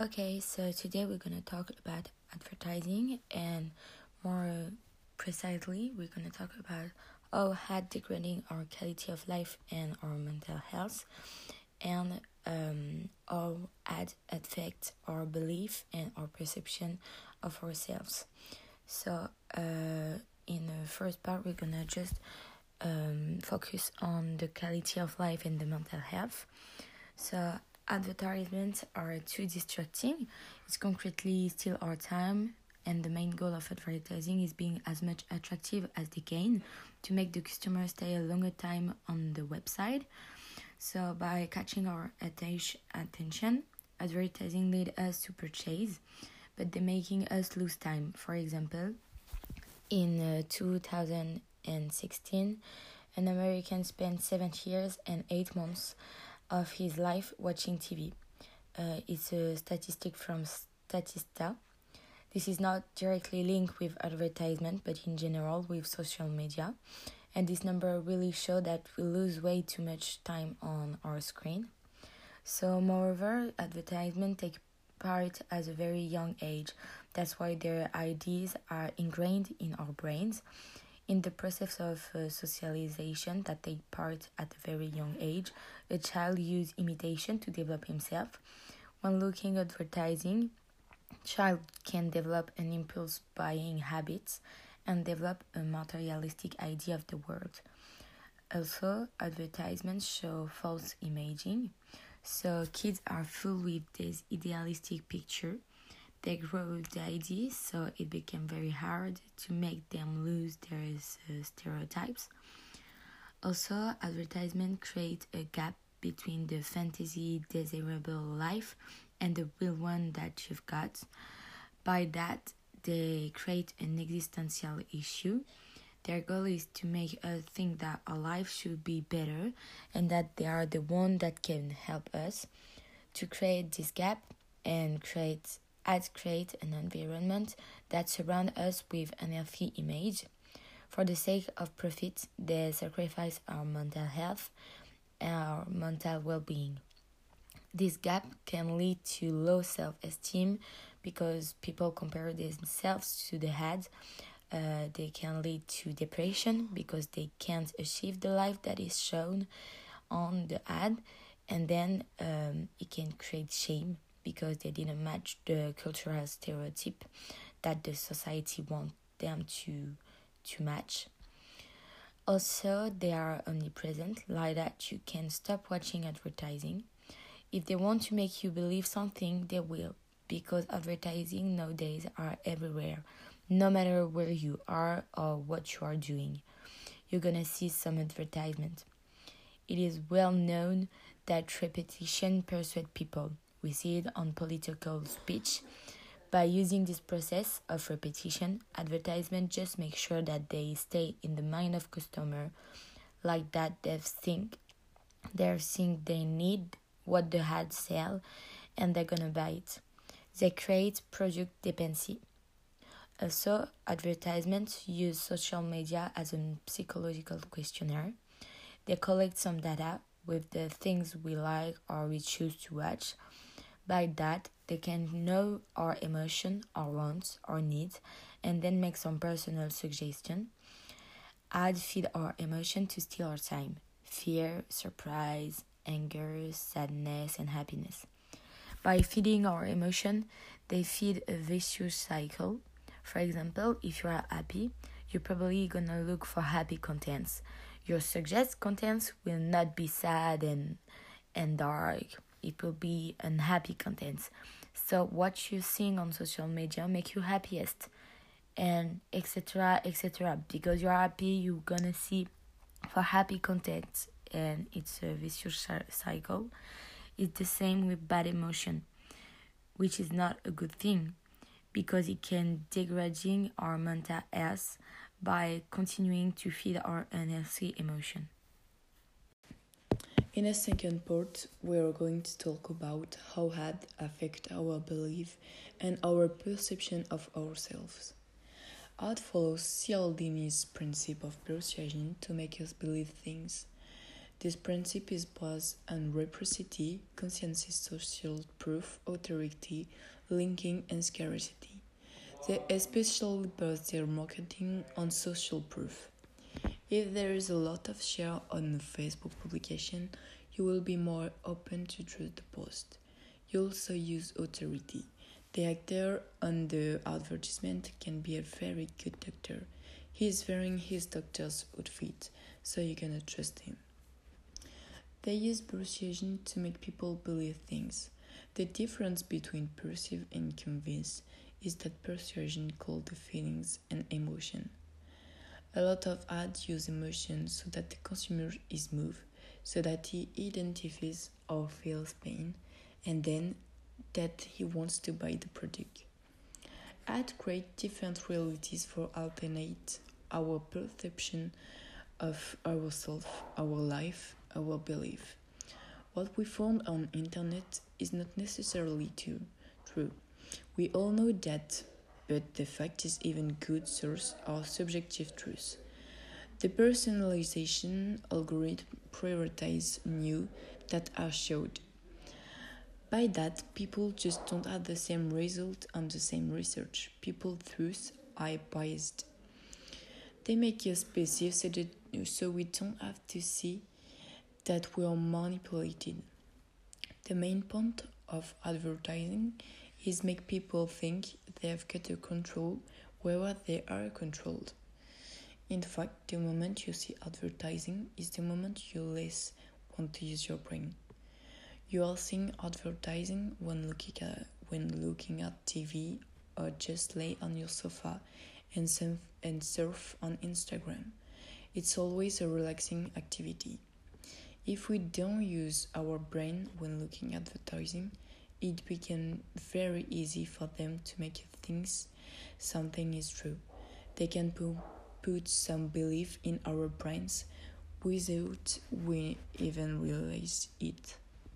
Okay, so today we're gonna talk about advertising and more precisely, we're gonna talk about how ad degrading our quality of life and our mental health, and um, how ad affect our belief and our perception of ourselves. So, uh, in the first part, we're gonna just um, focus on the quality of life and the mental health. So, advertisements are too distracting. It's concretely still our time, and the main goal of advertising is being as much attractive as they can to make the customer stay a longer time on the website. So, by catching our attention, advertising lead us to purchase, but they're making us lose time. For example, in uh, 2016, an American spent seven years and eight months of his life watching TV. Uh, it's a statistic from Statista. This is not directly linked with advertisement, but in general with social media. And this number really show that we lose way too much time on our screen. So, moreover, advertisement take part at a very young age. That's why their ideas are ingrained in our brains in the process of uh, socialization that take part at a very young age, a child uses imitation to develop himself. When looking at advertising, child can develop an impulse buying habits and develop a materialistic idea of the world. Also, advertisements show false imaging, so kids are full with this idealistic picture they grow the ideas, so it became very hard to make them lose their uh, stereotypes. Also, advertisement create a gap between the fantasy desirable life and the real one that you've got. By that, they create an existential issue. Their goal is to make us think that our life should be better and that they are the one that can help us. To create this gap and create ads create an environment that surrounds us with an healthy image. For the sake of profit, they sacrifice our mental health and our mental well being. This gap can lead to low self esteem because people compare themselves to the ads. Uh, they can lead to depression because they can't achieve the life that is shown on the ad, and then um, it can create shame because they didn't match the cultural stereotype that the society want them to to match. Also, they are omnipresent, like that you can stop watching advertising. If they want to make you believe something, they will, because advertising nowadays are everywhere, no matter where you are or what you are doing. You're gonna see some advertisement. It is well known that repetition persuades people. We see it on political speech. By using this process of repetition, advertisement just make sure that they stay in the mind of customer like that they think they think they need what the ad sell and they're gonna buy it. They create product dependency. Also, advertisements use social media as a psychological questionnaire. They collect some data with the things we like or we choose to watch by that, they can know our emotion, our wants, our needs, and then make some personal suggestion. Add feed our emotion to steal our time. Fear, surprise, anger, sadness, and happiness. By feeding our emotion, they feed a vicious cycle. For example, if you are happy, you're probably gonna look for happy contents. Your suggest contents will not be sad and and dark it will be unhappy content. So what you seeing on social media make you happiest and etc etc because you're happy you're gonna see for happy content and it's a vicious cycle. It's the same with bad emotion which is not a good thing because it can degrading our mental health by continuing to feed our unhealthy emotion in a second part, we are going to talk about how ads affect our belief and our perception of ourselves. Ad follows Cialdini's principle of persuasion to make us believe things. This principle is based on reciprocity, consensus, social proof, authority, linking, and scarcity. They especially base their marketing on social proof. If there is a lot of share on a Facebook publication, you will be more open to trust the post. You also use authority. The actor on the advertisement can be a very good doctor. He is wearing his doctor's outfit, so you're gonna trust him. They use persuasion to make people believe things. The difference between perceive and convince is that persuasion calls the feelings and emotion. A lot of ads use emotion so that the consumer is moved, so that he identifies or feels pain, and then that he wants to buy the product. Ads create different realities for alternate our perception of ourselves, our life, our belief. What we found on internet is not necessarily true. True. We all know that, but the fact is even good source are subjective truths. The personalization algorithm prioritize new that are showed. By that, people just don't have the same result on the same research. People truths are biased. They make us passive so, that, so we don't have to see that we are manipulated. The main point of advertising is make people think they have got a control where they are controlled. In fact, the moment you see advertising is the moment you less want to use your brain. You are seeing advertising when looking at when looking at TV or just lay on your sofa and surf, and surf on Instagram. It's always a relaxing activity. If we don't use our brain when looking at advertising, it becomes very easy for them to make things something is true. They can pu- put some belief in our brains without we even realize it.